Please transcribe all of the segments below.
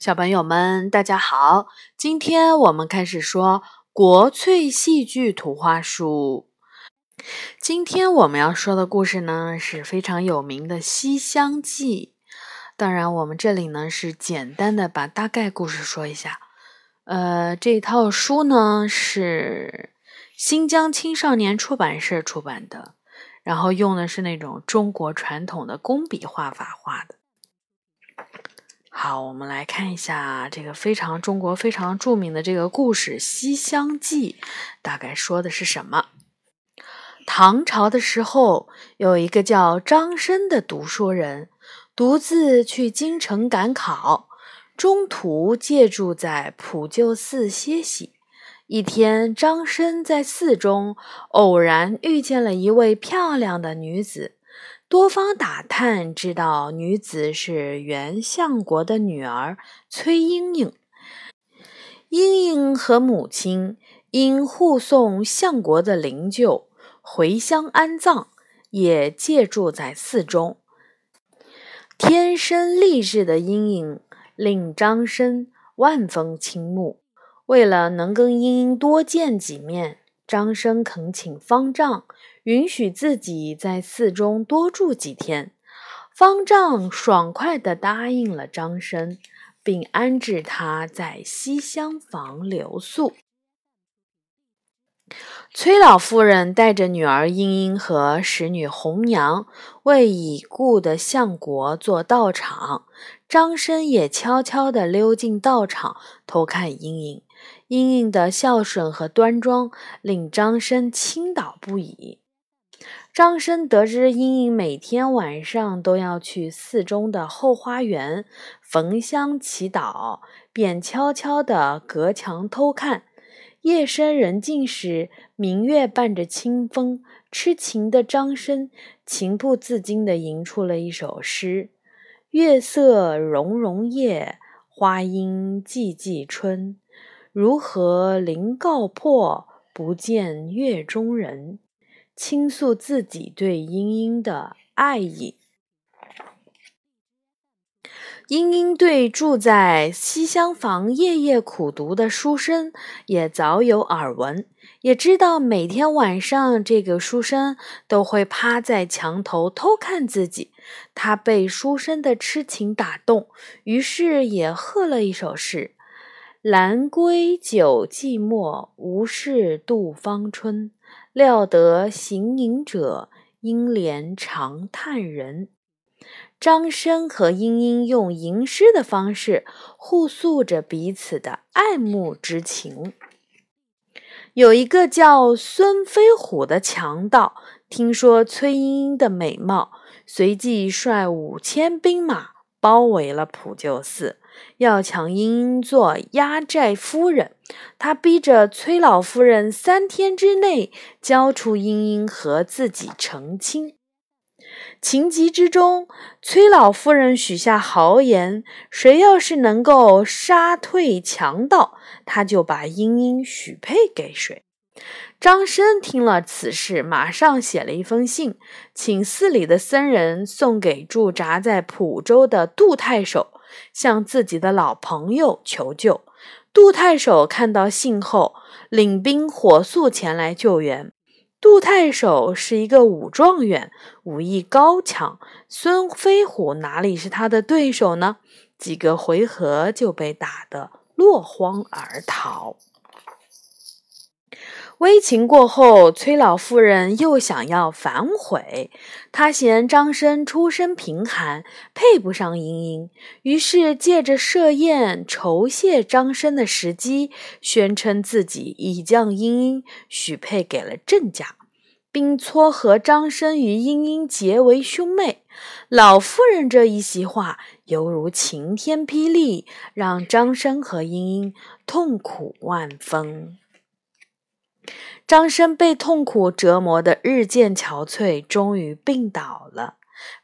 小朋友们，大家好！今天我们开始说国粹戏剧图画书。今天我们要说的故事呢，是非常有名的《西厢记》。当然，我们这里呢是简单的把大概故事说一下。呃，这套书呢是新疆青少年出版社出版的，然后用的是那种中国传统的工笔画法画的。好，我们来看一下这个非常中国非常著名的这个故事《西厢记》，大概说的是什么？唐朝的时候，有一个叫张生的读书人，独自去京城赶考，中途借住在普救寺歇息。一天，张生在寺中偶然遇见了一位漂亮的女子。多方打探，知道女子是原相国的女儿崔莺莺。莺莺和母亲因护送相国的灵柩回乡安葬，也借住在寺中。天生丽质的莺莺令张生万分倾慕。为了能跟莺莺多见几面，张生恳请方丈。允许自己在寺中多住几天，方丈爽快地答应了张生，并安置他在西厢房留宿。崔老夫人带着女儿莺莺和使女红娘为已故的相国做道场，张生也悄悄地溜进道场偷看莺莺。莺莺的孝顺和端庄令张生倾倒不已。张生得知莺莺每天晚上都要去寺中的后花园焚香祈祷，便悄悄地隔墙偷看。夜深人静时，明月伴着清风，痴情的张生情不自禁地吟出了一首诗：“月色融融夜，花阴寂寂春。如何临告破，不见月中人？”倾诉自己对莺莺的爱意。莺莺对住在西厢房夜夜苦读的书生也早有耳闻，也知道每天晚上这个书生都会趴在墙头偷看自己。他被书生的痴情打动，于是也贺了一首诗：“兰归久寂寞，无事度芳春。”料得行吟者，应怜长叹人。张生和莺莺用吟诗的方式互诉着彼此的爱慕之情。有一个叫孙飞虎的强盗，听说崔莺莺的美貌，随即率五千兵马包围了普救寺。要抢莺莺做压寨夫人，他逼着崔老夫人三天之内交出莺莺和自己成亲。情急之中，崔老夫人许下豪言：谁要是能够杀退强盗，他就把莺莺许配给谁。张生听了此事，马上写了一封信，请寺里的僧人送给驻扎在蒲州的杜太守。向自己的老朋友求救。杜太守看到信后，领兵火速前来救援。杜太守是一个武状元，武艺高强，孙飞虎哪里是他的对手呢？几个回合就被打得落荒而逃。危情过后，崔老夫人又想要反悔。她嫌张生出身贫寒，配不上莺莺，于是借着设宴酬谢张生的时机，宣称自己已将莺莺许配给了郑家，并撮合张生与莺莺结为兄妹。老夫人这一席话犹如晴天霹雳，让张生和莺莺痛苦万分。张生被痛苦折磨得日渐憔悴，终于病倒了。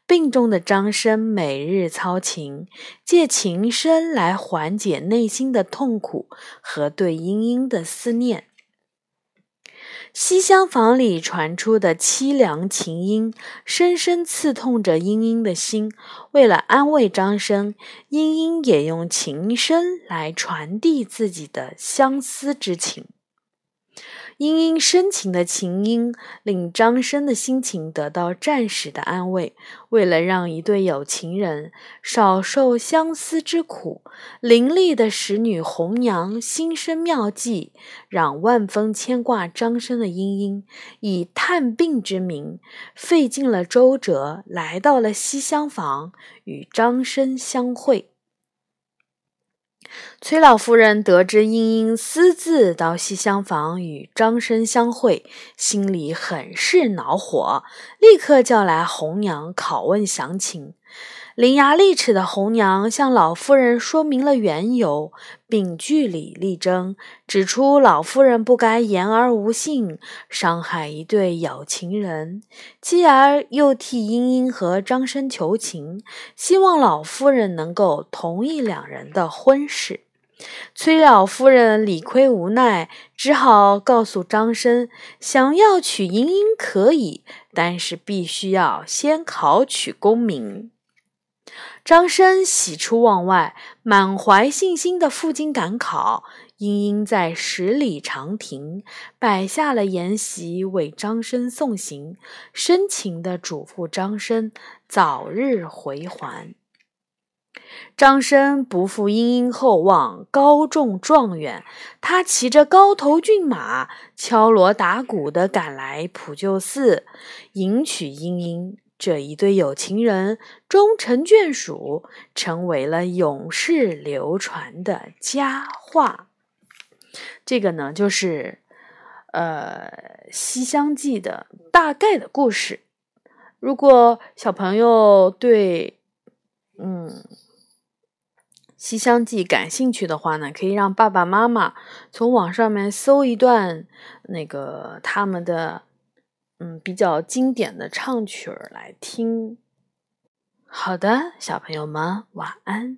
病中的张生每日操琴，借琴声来缓解内心的痛苦和对莺莺的思念。西厢房里传出的凄凉琴音，深深刺痛着莺莺的心。为了安慰张生，莺莺也用琴声来传递自己的相思之情。莺莺深情的琴音令张生的心情得到暂时的安慰。为了让一对有情人少受相思之苦，伶俐的使女红娘心生妙计，让万分牵挂张生的莺莺以探病之名，费尽了周折，来到了西厢房与张生相会。崔老夫人得知英英私自到西厢房与张生相会，心里很是恼火，立刻叫来红娘拷问详情。伶牙俐齿的红娘向老夫人说明了缘由，并据理力争，指出老夫人不该言而无信，伤害一对有情人，继而又替莺莺和张生求情，希望老夫人能够同意两人的婚事。崔老夫人理亏无奈，只好告诉张生，想要娶莺莺可以，但是必须要先考取功名。张生喜出望外，满怀信心的赴京赶考。莺莺在十里长亭摆下了筵席，为张生送行，深情地嘱咐张生早日回还。张生不负莺莺厚望，高中状元。他骑着高头骏马，敲锣打鼓地赶来普救寺，迎娶莺莺。这一对有情人终成眷属，成为了永世流传的佳话。这个呢，就是呃《西厢记》的大概的故事。如果小朋友对嗯《西厢记》感兴趣的话呢，可以让爸爸妈妈从网上面搜一段那个他们的。嗯，比较经典的唱曲儿来听。好的，小朋友们，晚安。